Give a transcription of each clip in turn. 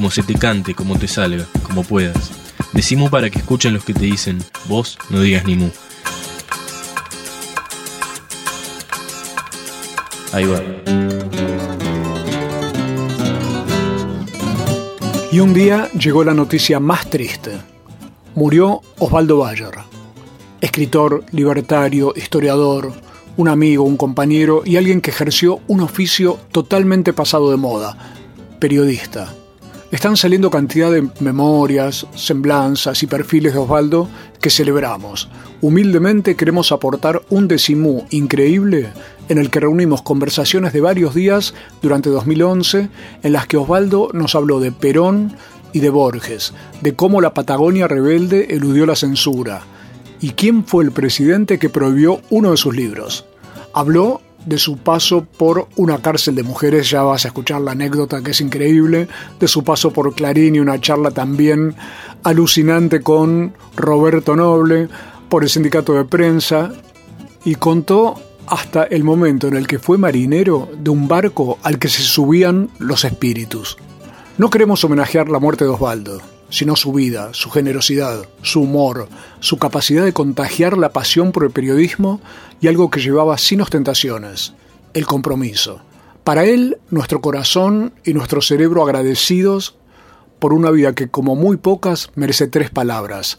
como se te cante, como te salga, como puedas. Decimos para que escuchen los que te dicen, vos no digas ni mu. Ahí va. Y un día llegó la noticia más triste. Murió Osvaldo Bayer, escritor, libertario, historiador, un amigo, un compañero y alguien que ejerció un oficio totalmente pasado de moda, periodista. Están saliendo cantidad de memorias, semblanzas y perfiles de Osvaldo que celebramos. Humildemente queremos aportar un decimú increíble en el que reunimos conversaciones de varios días durante 2011 en las que Osvaldo nos habló de Perón y de Borges, de cómo la Patagonia rebelde eludió la censura y quién fue el presidente que prohibió uno de sus libros. Habló de su paso por una cárcel de mujeres, ya vas a escuchar la anécdota que es increíble, de su paso por Clarín y una charla también alucinante con Roberto Noble, por el sindicato de prensa, y contó hasta el momento en el que fue marinero de un barco al que se subían los espíritus. No queremos homenajear la muerte de Osvaldo, sino su vida, su generosidad, su humor, su capacidad de contagiar la pasión por el periodismo y algo que llevaba sin ostentaciones, el compromiso. Para él, nuestro corazón y nuestro cerebro agradecidos por una vida que como muy pocas merece tres palabras,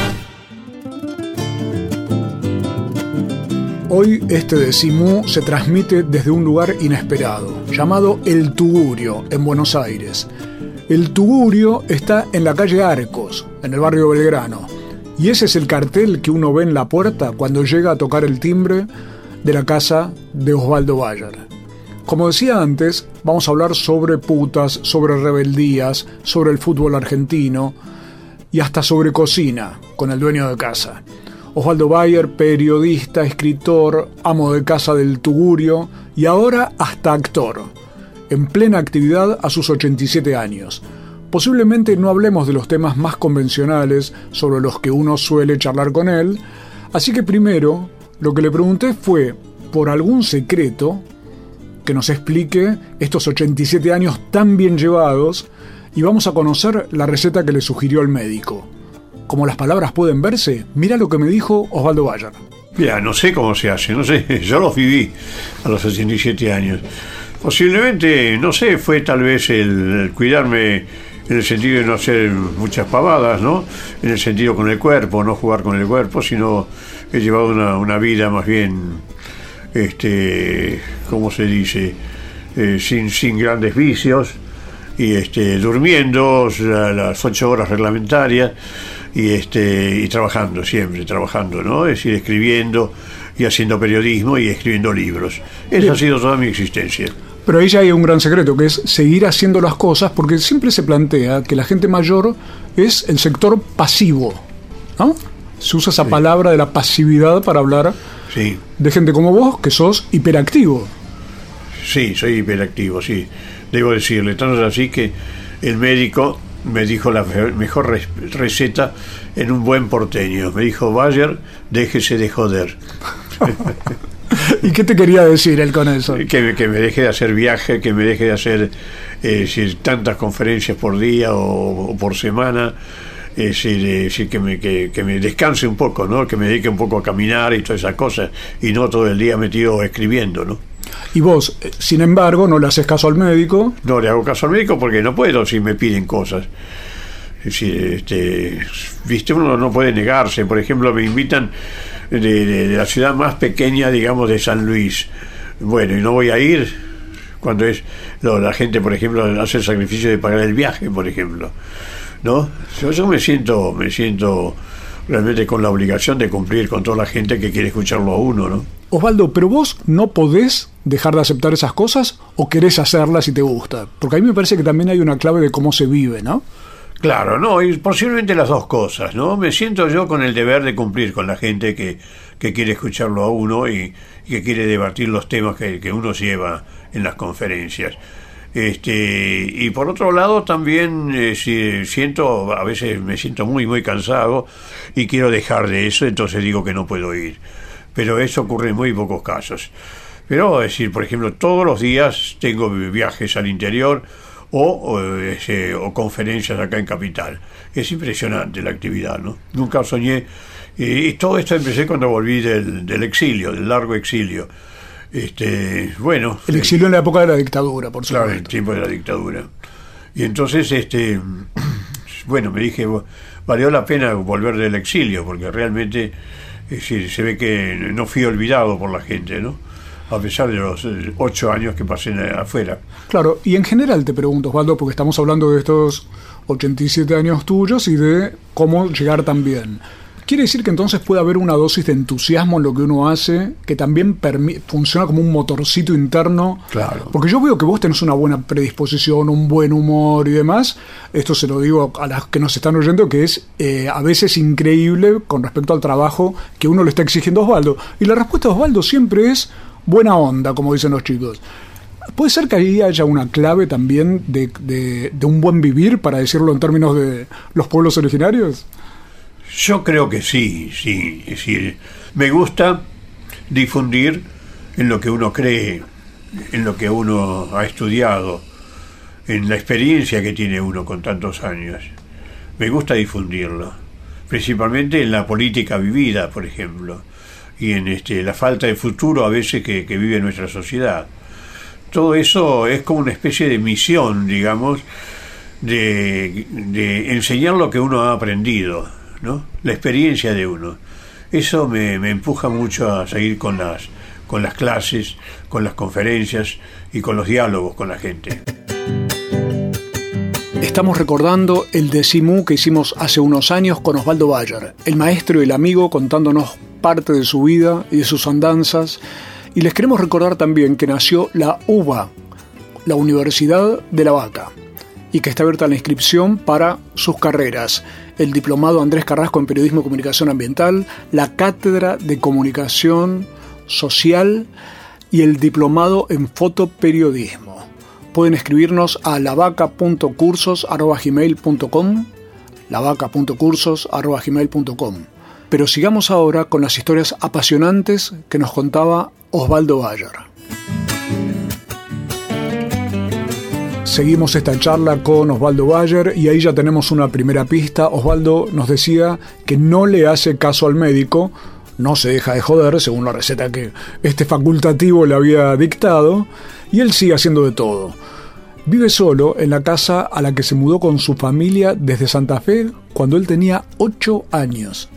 Hoy este decimú se transmite desde un lugar inesperado, llamado El Tugurio, en Buenos Aires. El Tugurio está en la calle Arcos, en el barrio Belgrano, y ese es el cartel que uno ve en la puerta cuando llega a tocar el timbre de la casa de Osvaldo Bayer. Como decía antes, vamos a hablar sobre putas, sobre rebeldías, sobre el fútbol argentino y hasta sobre cocina con el dueño de casa. Osvaldo Bayer, periodista, escritor, amo de casa del Tugurio y ahora hasta actor, en plena actividad a sus 87 años. Posiblemente no hablemos de los temas más convencionales sobre los que uno suele charlar con él, así que primero lo que le pregunté fue por algún secreto que nos explique estos 87 años tan bien llevados y vamos a conocer la receta que le sugirió el médico como las palabras pueden verse, mira lo que me dijo Osvaldo Bayer. Mira, no sé cómo se hace, no sé, yo los viví a los 87 años. Posiblemente, no sé, fue tal vez el, cuidarme en el sentido de no hacer muchas pavadas, ¿no? En el sentido con el cuerpo, no jugar con el cuerpo, sino he llevado una, vida más bien, este, ¿cómo se dice? Eh, sin, sin grandes vicios y este, durmiendo las ocho horas reglamentarias y este y trabajando siempre trabajando no es decir escribiendo y haciendo periodismo y escribiendo libros. Esa ha sido toda mi existencia. Pero ahí ya hay un gran secreto que es seguir haciendo las cosas porque siempre se plantea que la gente mayor es el sector pasivo ¿no? se usa esa palabra de la pasividad para hablar sí. de gente como vos que sos hiperactivo. Sí soy hiperactivo sí. Debo decirle tanto así que el médico me dijo la mejor receta en un buen porteño. Me dijo, Bayer, déjese de joder. ¿Y qué te quería decir él con eso? Que, me deje de hacer viaje, que me deje de hacer eh, tantas conferencias por día o, por semana. Es decir, que, me, que, me descanse un poco, ¿no? que me dedique un poco a caminar y todas esas cosas, y no todo el día metido escribiendo. ¿no? Y vos, eh, sin embargo, no le haces caso al médico. No le hago caso al médico porque no puedo si me piden cosas. Es decir, este, viste, uno no puede negarse. Por ejemplo, me invitan de, la ciudad más pequeña, digamos, de San Luis. bueno, y no voy a ir cuando es la gente, por ejemplo, hace el sacrificio de pagar el viaje, por ejemplo. ¿No? Yo, yo me siento, me siento realmente con la obligación de cumplir con toda la gente que quiere escucharlo a uno, ¿no? Osvaldo, pero vos no podés dejar de aceptar esas cosas o querés hacerlas si te gusta? Porque a mí me parece que también hay una clave de cómo se vive, ¿no? Claro, no, y posiblemente las dos cosas, ¿no? Me siento yo con el deber de cumplir con la gente que, que quiere escucharlo a uno y, que quiere debatir los temas que, que, uno lleva en las conferencias. Este, y por otro lado también eh, si siento, a veces me siento muy, muy cansado y quiero dejar de eso, entonces digo que no puedo ir. Pero eso ocurre en muy pocos casos. Pero, decir, por ejemplo, todos los días tengo viajes al interior, o, o, conferencias acá en Capital. Es impresionante la actividad, ¿no? Nunca soñé. Y, todo esto empecé cuando volví del, del, exilio, del largo exilio. Este, bueno. El exilio en la época de la dictadura, por supuesto. Claro, en el tiempo de la dictadura. Y entonces, este, bueno, me dije, valió la pena volver del exilio, porque realmente se ve que no fui olvidado por la gente, ¿no? a pesar de los eh, ocho años que pasé afuera. Claro, y en general te pregunto, Osvaldo, porque estamos hablando de estos 87 años tuyos y de cómo llegar también. ¿Quiere decir que entonces puede haber una dosis de entusiasmo en lo que uno hace que también funciona como un motorcito interno? Claro. Porque yo veo que vos tenés una buena predisposición, un buen humor y demás. Esto se lo digo a las que nos están oyendo, que es eh, a veces increíble con respecto al trabajo que uno le está exigiendo a Osvaldo. Y la respuesta de Osvaldo siempre es buena onda, como dicen los chicos. ¿Puede ser que ahí haya una clave también de, de, un buen vivir, para decirlo en términos de los pueblos originarios? Yo creo que sí, sí. Decir, me gusta difundir en lo que uno cree, en lo que uno ha estudiado, en la experiencia que tiene uno con tantos años. Me gusta difundirlo, principalmente en la política vivida, por ejemplo y en este, la falta de futuro a veces que, vive nuestra sociedad. Todo eso es como una especie de misión, digamos, de, enseñar lo que uno ha aprendido, ¿no? la experiencia de uno. Eso me, me empuja mucho a seguir con las, con las clases, con las conferencias y con los diálogos con la gente. Estamos recordando el decimú que hicimos hace unos años con Osvaldo Bayer, el maestro y el amigo contándonos parte de su vida y de sus andanzas. Y les queremos recordar también que nació la UBA, la Universidad de la Vaca, y que está abierta la inscripción para sus carreras. El diplomado Andrés Carrasco en Periodismo y Comunicación Ambiental, la Cátedra de Comunicación Social y el diplomado en Fotoperiodismo. Pueden escribirnos a lavaca.cursos.gmail.com lavaca.cursos.gmail.com pero sigamos ahora con las historias apasionantes que nos contaba Osvaldo Bayer. Seguimos esta charla con Osvaldo Bayer y ahí ya tenemos una primera pista. Osvaldo nos decía que no le hace caso al médico, no se deja de joder según la receta que este facultativo le había dictado y él sigue haciendo de todo. Vive solo en la casa a la que se mudó con su familia desde Santa Fe cuando él tenía 8 años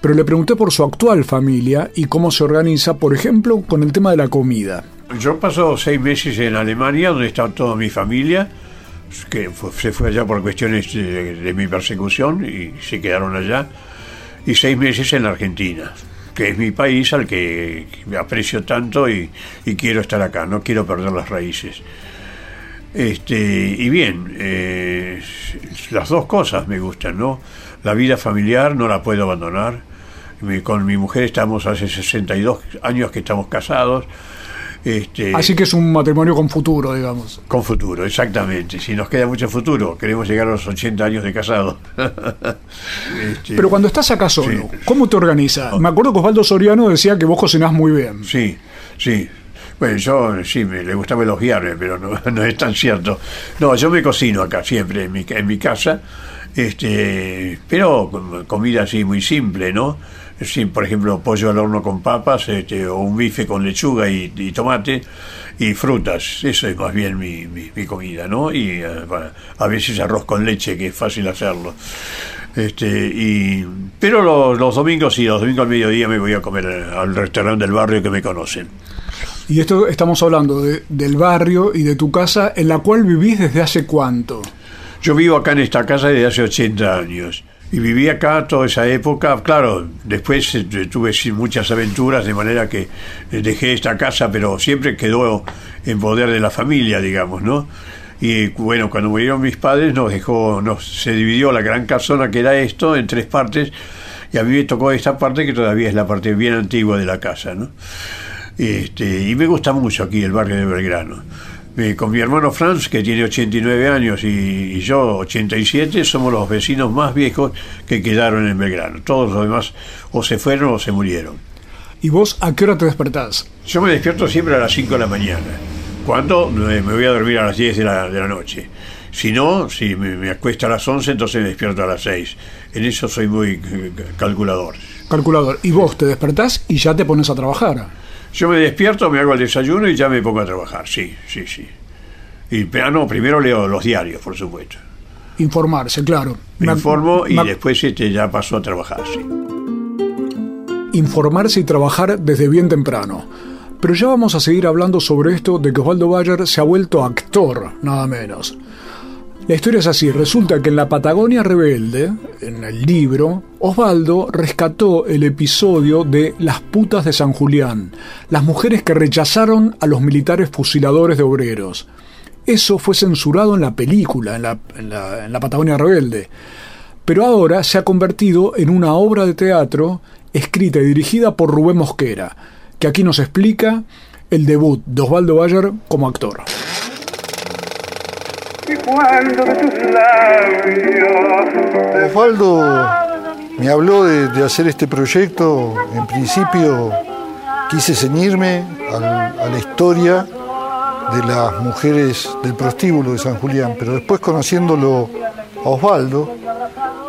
pero le pregunté por su actual familia y cómo se organiza, por ejemplo, con el tema de la comida. Yo paso seis meses en Alemania, donde está toda mi familia, que se fue allá por cuestiones de, mi persecución y se quedaron allá, y seis meses en Argentina, que es mi país al que aprecio tanto y, quiero estar acá, no quiero perder las raíces. Este, y bien, eh, las dos cosas me gustan, ¿no? La vida familiar no la puedo abandonar con mi mujer estamos hace 62 años que estamos casados. Este, Así que es un matrimonio con futuro, digamos. Con futuro, exactamente. Si nos queda mucho futuro, queremos llegar a los 80 años de casado. Este, Pero cuando estás acá solo, ¿cómo te organizas? Me acuerdo que Osvaldo Soriano decía que vos cocinás muy bien. Sí, sí. Bueno, yo sí, me le gustaba elogiarme, pero no, no, es tan cierto. No, yo me cocino acá siempre, en mi, en mi casa, este, pero comida así muy simple, ¿no? Sí, por ejemplo, pollo al horno con papas, este, o un bife con lechuga y, tomate y frutas. Eso es más bien mi, mi, comida, ¿no? Y eh, a veces arroz con leche, que es fácil hacerlo. Este, y, pero los, los domingos, sí, los domingos al mediodía me voy a comer al restaurante del barrio que me conocen. Y esto estamos hablando de- del barrio y de tu casa en la cual vivís desde hace cuánto. Yo vivo acá en esta casa desde hace 80 años. Y viví acá toda esa época. Claro, después eh, tuve muchas aventuras, de manera que eh, dejé esta casa, pero siempre quedó en poder de la familia, digamos, ¿no? Y bueno, cuando murieron mis padres, nos dejó, nos, se dividió la gran casona que era esto en tres partes. Y a mí me tocó esta parte que todavía es la parte bien antigua de la casa, ¿no? Este, y me gusta mucho aquí el barrio de Belgrano. Eh, con mi hermano Franz, que tiene 89 años, y, y yo 87, somos los vecinos más viejos que quedaron en Belgrano. Todos los demás o se fueron o se murieron. ¿Y vos a qué hora te despertás? Yo me despierto siempre a las 5 de la mañana, cuando eh, me voy a dormir a las 10 de la, de la noche. Si no, si me, me acuesto a las 11, entonces me despierto a las 6. En eso soy muy eh, calculador. Calculador. Y vos te despertás y ya te pones a trabajar. Yo me despierto, me hago el desayuno y ya me pongo a trabajar, sí, sí, sí. Y, pero no, primero leo los diarios, por supuesto. Informarse, claro. Me informo y después este, ya paso a trabajar, sí. informarse y trabajar desde bien temprano. Pero ya vamos a seguir hablando sobre esto de que Osvaldo Bayer se ha vuelto actor, nada menos. La historia es así, resulta que en la Patagonia Rebelde, en el libro, Osvaldo rescató el episodio de Las putas de San Julián, las mujeres que rechazaron a los militares fusiladores de obreros. Eso fue censurado en la película, en la, Patagonia Rebelde pero ahora se ha convertido en una obra de teatro escrita y dirigida por Rubén Mosquera, que aquí nos explica el debut de Osvaldo Bayer como actor. Osvaldo me habló de, hacer este proyecto. En principio quise ceñirme a la historia de las mujeres del prostíbulo de San Julián, pero después conociéndolo a Osvaldo,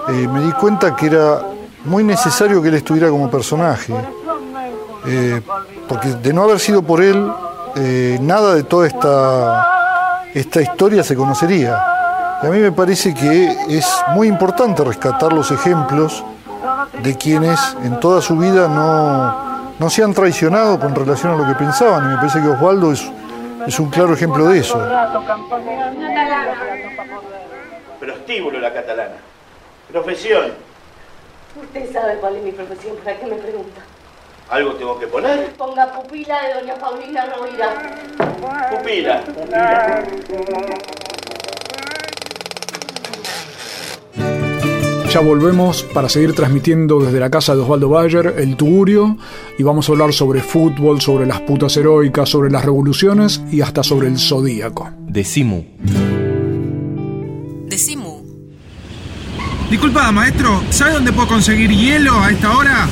eh, me di cuenta que era muy necesario que él estuviera como personaje, eh, porque de no haber sido por él, eh, nada de toda esta, esta historia se conocería. Y a mí me parece que es muy importante rescatar los ejemplos de quienes en toda su vida no, no se han traicionado con relación a lo que pensaban. Y me parece que Osvaldo es, es un claro ejemplo de eso. Prostíbulo la catalana. Profesión. Usted sabe cuál es mi profesión, ¿para qué me pregunta? ¿Algo tengo que poner? Ponga pupila de doña Paulina Rovira. Pupila. Pupila. Ya volvemos para seguir transmitiendo desde la casa de Osvaldo Bayer, el Tugurio, y vamos a hablar sobre fútbol, sobre las putas heroicas, sobre las revoluciones y hasta sobre el zodíaco. Decimu. Decimu. Disculpa, maestro, ¿sabe dónde puedo conseguir hielo a esta hora?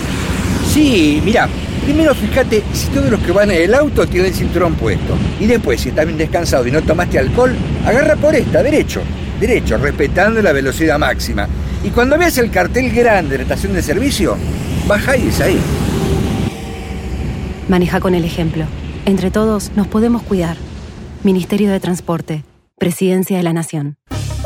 Sí, mira, primero fíjate si todos los que van en el auto tienen el cinturón puesto. Y después, si estás bien descansado y no tomaste alcohol, agarra por esta, derecho. Derecho, respetando la velocidad máxima. Y cuando veas el cartel grande de la estación de servicio, baja y es ahí. Maneja con el ejemplo. Entre todos nos podemos cuidar. Ministerio de Transporte. Presidencia de la Nación.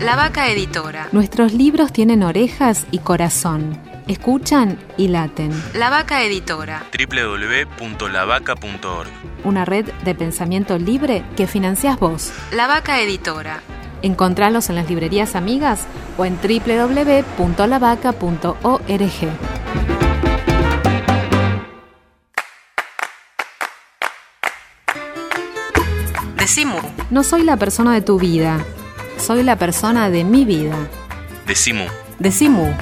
La Vaca Editora. Nuestros libros tienen orejas y corazón. Escuchan y laten. La Vaca Editora. www.lavaca.org. Una red de pensamiento libre que financias vos. La Vaca Editora. Encontralos en las librerías amigas o en www.lavaca.org. Decimu. No soy la persona de tu vida, soy la persona de mi vida. Decimu. Decimu.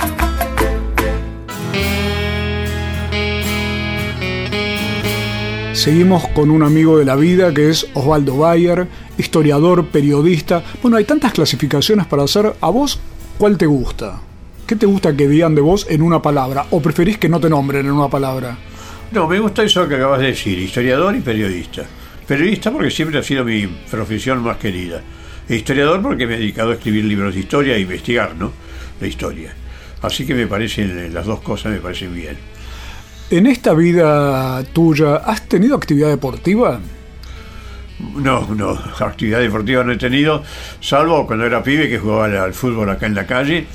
Seguimos con un amigo de la vida que es Osvaldo Bayer, historiador, periodista. Bueno, hay tantas clasificaciones para hacer. ¿A vos cuál te gusta? ¿Qué te gusta que digan de vos en una palabra? ¿O preferís que no te nombren en una palabra? No, me gusta eso que acabas de decir, historiador y periodista. Periodista porque siempre ha sido mi profesión más querida. Historiador porque me he dedicado a escribir libros de historia e investigar, ¿no? La historia. Así que me parecen, las dos cosas me parecen bien. En esta vida tuya, ¿has tenido actividad deportiva? No, no, actividad deportiva no he tenido, salvo cuando era pibe que jugaba al, al fútbol acá en la calle,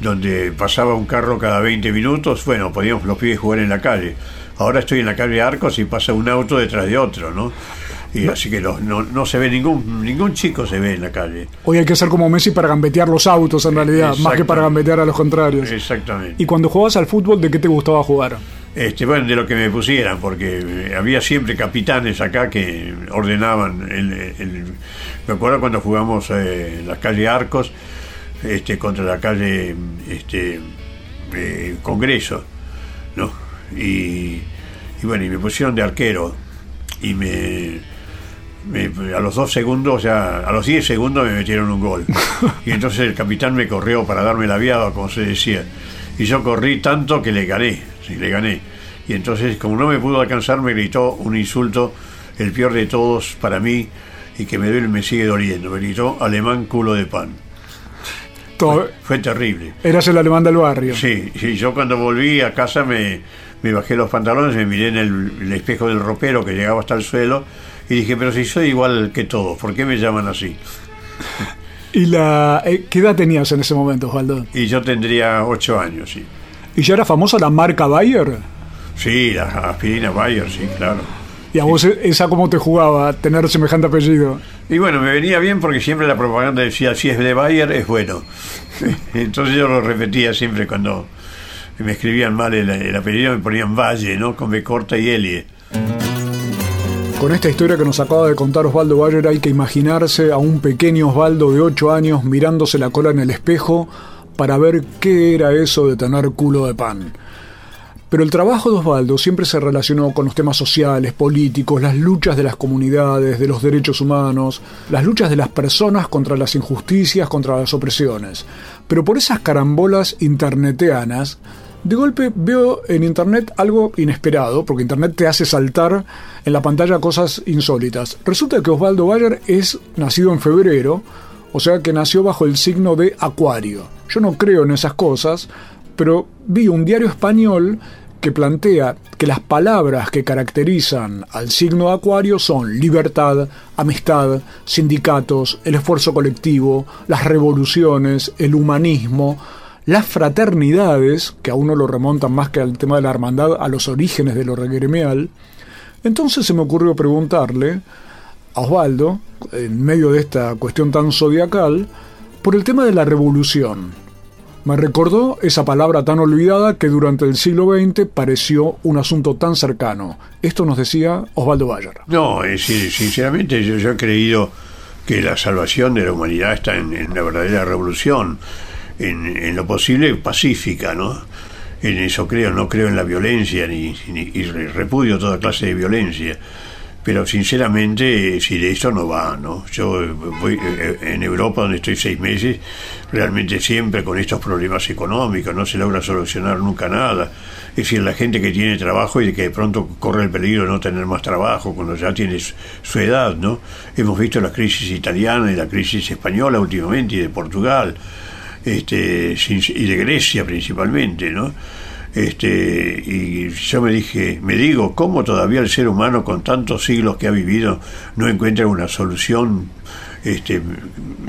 donde pasaba un carro cada 20 minutos, bueno, podíamos los pibes jugar en la calle. Ahora estoy en la calle Arcos y pasa un auto detrás de otro, ¿no? Y así que no, no, no se ve ningún ningún chico se ve en la calle. Hoy hay que ser como Messi para gambetear los autos en realidad, más que para gambetear a los contrarios. Exactamente. Y cuando jugabas al fútbol, ¿de qué te gustaba jugar? Este, bueno, de lo que me pusieran, porque eh, había siempre capitanes acá que ordenaban. El, el- me acuerdo cuando jugamos eh, en la calle Arcos este, contra la calle este, eh, Congreso, ¿no? Y, y bueno, y me pusieron de arquero y me- a los dos segundos, ya a los 10 segundos me metieron un gol. Y entonces el capitán me corrió para darme la viada, como se decía. Y yo corrí tanto que le gané, sí, le gané. Y entonces, como no me pudo alcanzar, me gritó un insulto, el peor de todos para mí, y que me duele, me sigue doliendo. Me gritó alemán culo de pan. Todo- Fue terrible. Eras el alemán del barrio. Sí, sí, yo cuando volví a casa me, me bajé los pantalones, me miré en el, el espejo del ropero que llegaba hasta el suelo y dije, pero si soy igual que todos, ¿por qué me llaman así? ¿Y la, eh, qué edad tenías en ese momento, Osvaldo? Y yo tendría ocho años, sí. ¿Y ya era famosa la marca Bayer? Sí, la aspirina Bayer, sí, claro. ¿Y a vos esa cómo te jugaba, tener semejante apellido? Y bueno, me venía bien porque siempre la propaganda decía, si es de Bayer, es bueno. Entonces yo lo repetía siempre cuando me escribían mal el, el apellido, me ponían Valle, ¿no? Con B corta y Elie. Con esta historia que nos acaba de contar Osvaldo Bayer hay que imaginarse a un pequeño Osvaldo de 8 años mirándose la cola en el espejo para ver qué era eso de tener culo de pan. Pero el trabajo de Osvaldo siempre se relacionó con los temas sociales, políticos, las luchas de las comunidades, de los derechos humanos, las luchas de las personas contra las injusticias, contra las opresiones. Pero por esas carambolas interneteanas, de golpe veo en Internet algo inesperado, porque Internet te hace saltar en la pantalla cosas insólitas. Resulta que Osvaldo Bayer es nacido en febrero, o sea que nació bajo el signo de Acuario. Yo no creo en esas cosas, pero vi un diario español que plantea que las palabras que caracterizan al signo de Acuario son libertad, amistad, sindicatos, el esfuerzo colectivo, las revoluciones, el humanismo, las fraternidades, que a uno lo remontan más que al tema de la hermandad, a los orígenes de lo gremial. Entonces se me ocurrió preguntarle a Osvaldo, en medio de esta cuestión tan zodiacal, por el tema de la revolución. Me recordó esa palabra tan olvidada que durante el siglo XX pareció un asunto tan cercano. Esto nos decía Osvaldo Bayer. No, es sinceramente yo, yo he creído que la salvación de la humanidad está en la verdadera revolución, en, en lo posible pacífica, ¿no? En eso creo, no creo en la violencia ni, ni- y re- repudio toda clase de violencia. Pero sinceramente, si de eso no va, ¿no? Yo eh, voy eh, en Europa, donde estoy seis meses, realmente siempre con estos problemas económicos, no se logra solucionar nunca nada. Es decir, la gente que tiene trabajo y que de pronto corre el peligro de no tener más trabajo cuando ya tiene su edad, ¿no? Hemos visto la crisis italiana y la crisis española últimamente y de Portugal, este, sin- y de Grecia principalmente, ¿no? Este, y yo me dije, me digo, ¿cómo todavía el ser humano con tantos siglos que ha vivido no encuentra una solución este,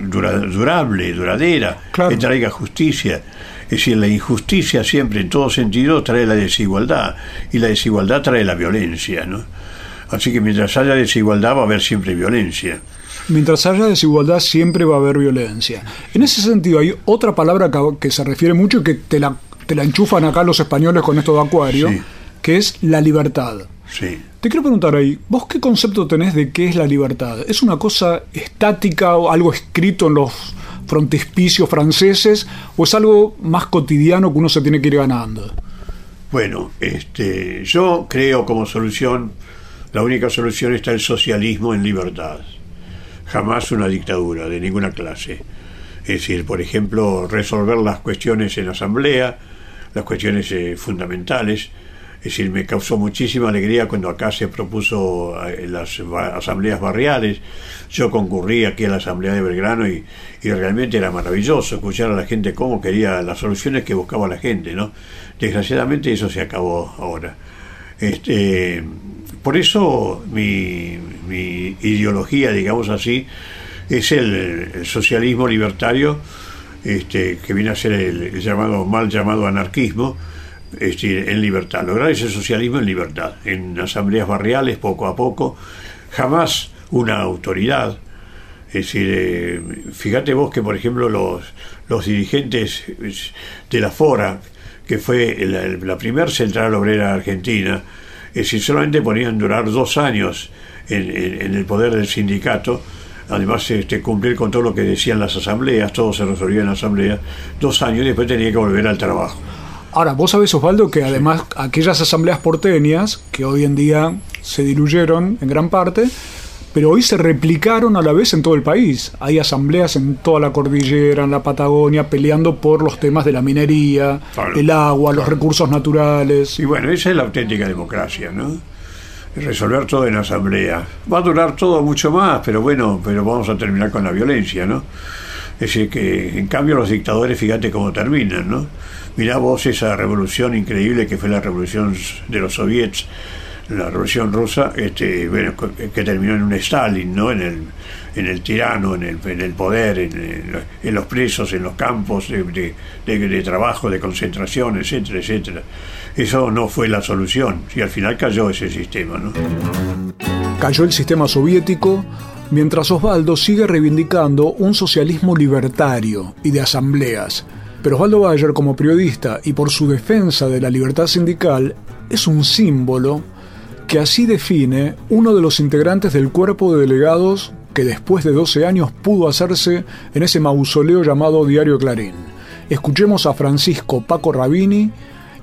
dura- durable, duradera, que traiga justicia? Es decir, la injusticia siempre en todo sentido trae la desigualdad y la desigualdad trae la violencia, ¿no? Así que mientras haya desigualdad va a haber siempre violencia. Mientras haya desigualdad siempre va a haber violencia. En ese sentido hay otra palabra que, se refiere mucho y que te la, te la enchufan acá los españoles con esto de Acuario, que es la libertad. Sí. Te quiero preguntar ahí, ¿vos qué concepto tenés de qué es la libertad? ¿Es una cosa estática o algo escrito en los frontispicios franceses o es algo más cotidiano que uno se tiene que ir ganando? Bueno, este, yo creo como solución, la única solución está el socialismo en libertad. Jamás una dictadura de ninguna clase. Es decir, por ejemplo, resolver las cuestiones en asamblea, las cuestiones eh, fundamentales, decir, me causó muchísima alegría cuando acá se propuso eh, las asambleas barriales. Yo concurrí aquí a la asamblea de Belgrano y, y realmente era maravilloso escuchar a la gente cómo quería las soluciones que buscaba la gente, ¿no? Desgraciadamente eso se acabó ahora. Este, por eso mi, mi ideología, digamos así, es el, socialismo libertario, este, que viene a ser el, el llamado mal llamado anarquismo, este, en libertad. Lograr ese socialismo en libertad, en asambleas barriales, poco a poco, jamás una autoridad. Es decir, eh, fíjate vos que, por ejemplo, los, los dirigentes de la FORA, que fue la, la primera central obrera argentina, es decir, solamente podían durar dos años en, en- en el poder del sindicato, además este, cumplir con todo lo que decían las asambleas, todo se resolvía en la asamblea, dos años y después tenía que volver al trabajo. Ahora, vos sabés, Osvaldo, que además aquellas asambleas porteñas, que hoy en día se diluyeron en gran parte, pero hoy se replicaron a la vez en todo el país. Hay asambleas en toda la cordillera, en la Patagonia, peleando por los temas de la minería, Claro. el agua, los recursos naturales. Y bueno, esa es la auténtica democracia, ¿no? Resolver todo en asamblea. Va a durar todo mucho más, pero bueno, pero vamos a terminar con la violencia, ¿no? Es decir, que en cambio los dictadores, fíjate cómo terminan, ¿no? Mirá vos esa revolución increíble que fue la revolución de los soviets, la revolución rusa, este, que terminó en un Stalin, ¿no? En el, en el tirano, en el, en el poder, en, en- los presos, en los campos de- de trabajo, de concentración, etcétera, etcétera. Eso no fue la solución y al final cayó ese sistema, ¿no? Cayó el sistema soviético, mientras Osvaldo sigue reivindicando un socialismo libertario y de asambleas. Pero Osvaldo Bayer, como periodista y por su defensa de la libertad sindical, es un símbolo que así define uno de los integrantes del cuerpo de delegados que después de 12 años pudo hacerse en ese mausoleo llamado Diario Clarín. Escuchemos a Francisco Paco Rabini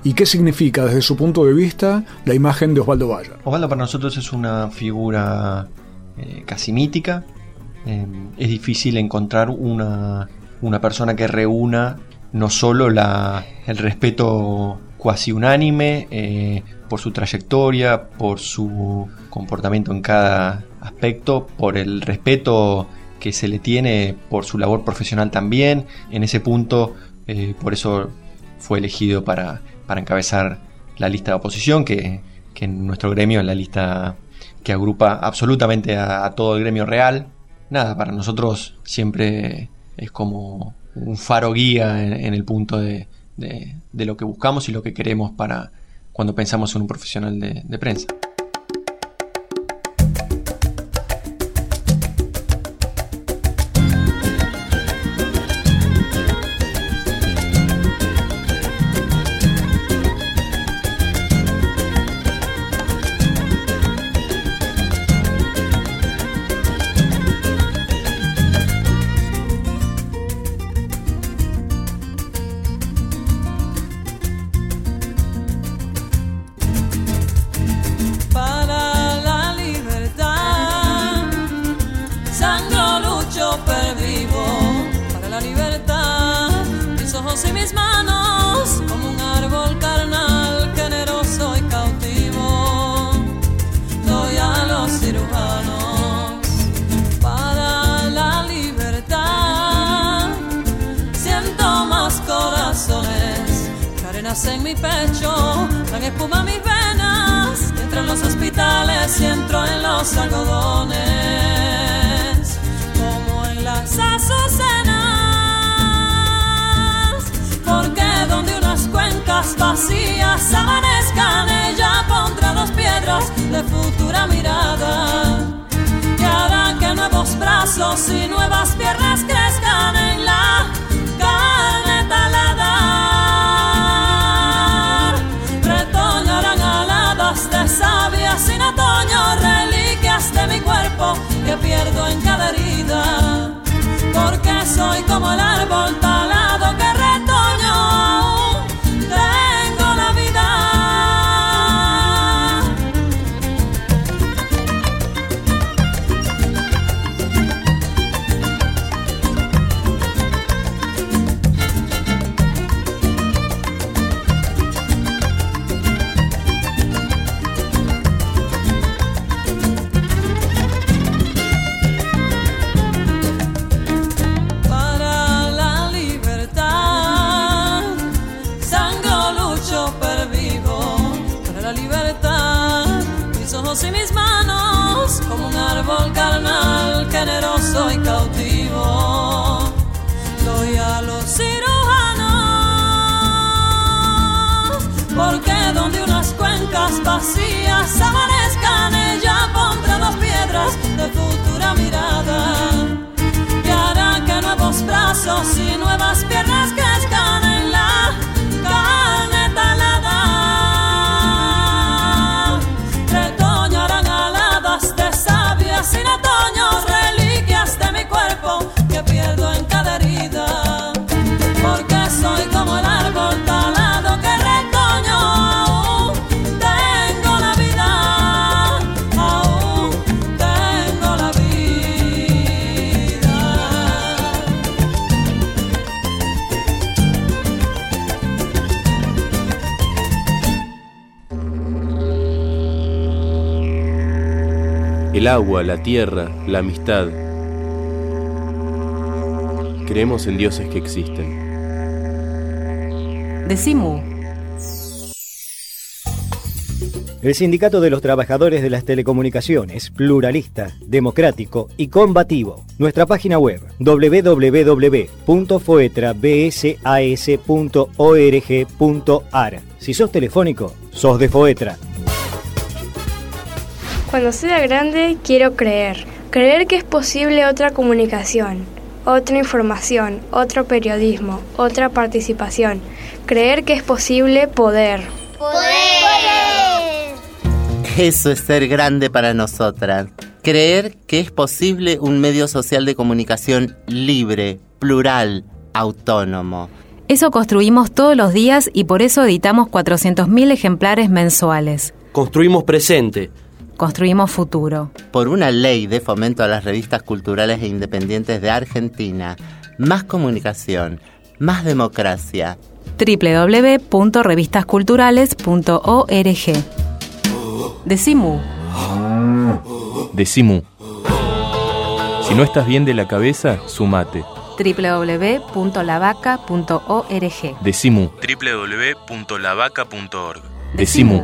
y qué significa desde su punto de vista la imagen de Osvaldo Bayer. Osvaldo para nosotros es una figura eh, casi mítica. Eh, es difícil encontrar una, una persona que reúna no solo la, el respeto cuasi unánime eh, por su trayectoria, por su comportamiento en cada aspecto, por el respeto que se le tiene por su labor profesional también. En ese punto, eh, por eso fue elegido para, para encabezar la lista de oposición, que, que en nuestro gremio es la lista que agrupa absolutamente a, todo el gremio real. Nada, para nosotros siempre es como un faro guía en, el punto de- de lo que buscamos y lo que queremos para cuando pensamos en un profesional de- de prensa. Y mis manos como un árbol carnal, generoso y cautivo. Doy a los cirujanos para la libertad. Siento más corazones que arenas en mi pecho, dan espuma mis venas. Entro en los hospitales y entro en los algodones, como en las azucenas. Vacías amanezcan, ella pondrá dos piedras de futura mirada que harán que nuevos brazos y nuevas piernas crezcan en la carne talada. Retoñarán aladas de savia sin otoño, reliquias de mi cuerpo que pierdo en cada herida. Porque soy como el árbol brazos y mis manos como un árbol carnal, generoso y cautivo. Doy a los cirujanos, porque donde unas cuencas vacías amanezcan, ella pondrá las piedras de futura mirada y hará que nuevos brazos y nuevas piedras El agua, la tierra, la amistad. Creemos en dioses que existen. Decimu. El Sindicato de los Trabajadores de las Telecomunicaciones, pluralista, democrático y combativo. Nuestra página web www.foetrabsas.org.ar. Si sos telefónico, sos de Foetra. Cuando sea grande quiero creer, creer que es posible otra comunicación, otra información, otro periodismo, otra participación, creer que es posible poder. Eso es ser grande para nosotras. Creer que es posible un medio social de comunicación libre, plural, autónomo. Eso construimos todos los días y por eso editamos 400.000 ejemplares mensuales. Construimos presente. Construimos futuro. Por una ley de fomento a las revistas culturales e independientes de Argentina, más comunicación, más democracia. www.revistasculturales.org Decimu. Decimu. Si no estás bien de la cabeza, sumate. www.lavaca.org Decimu. www.lavaca.org. Decimu.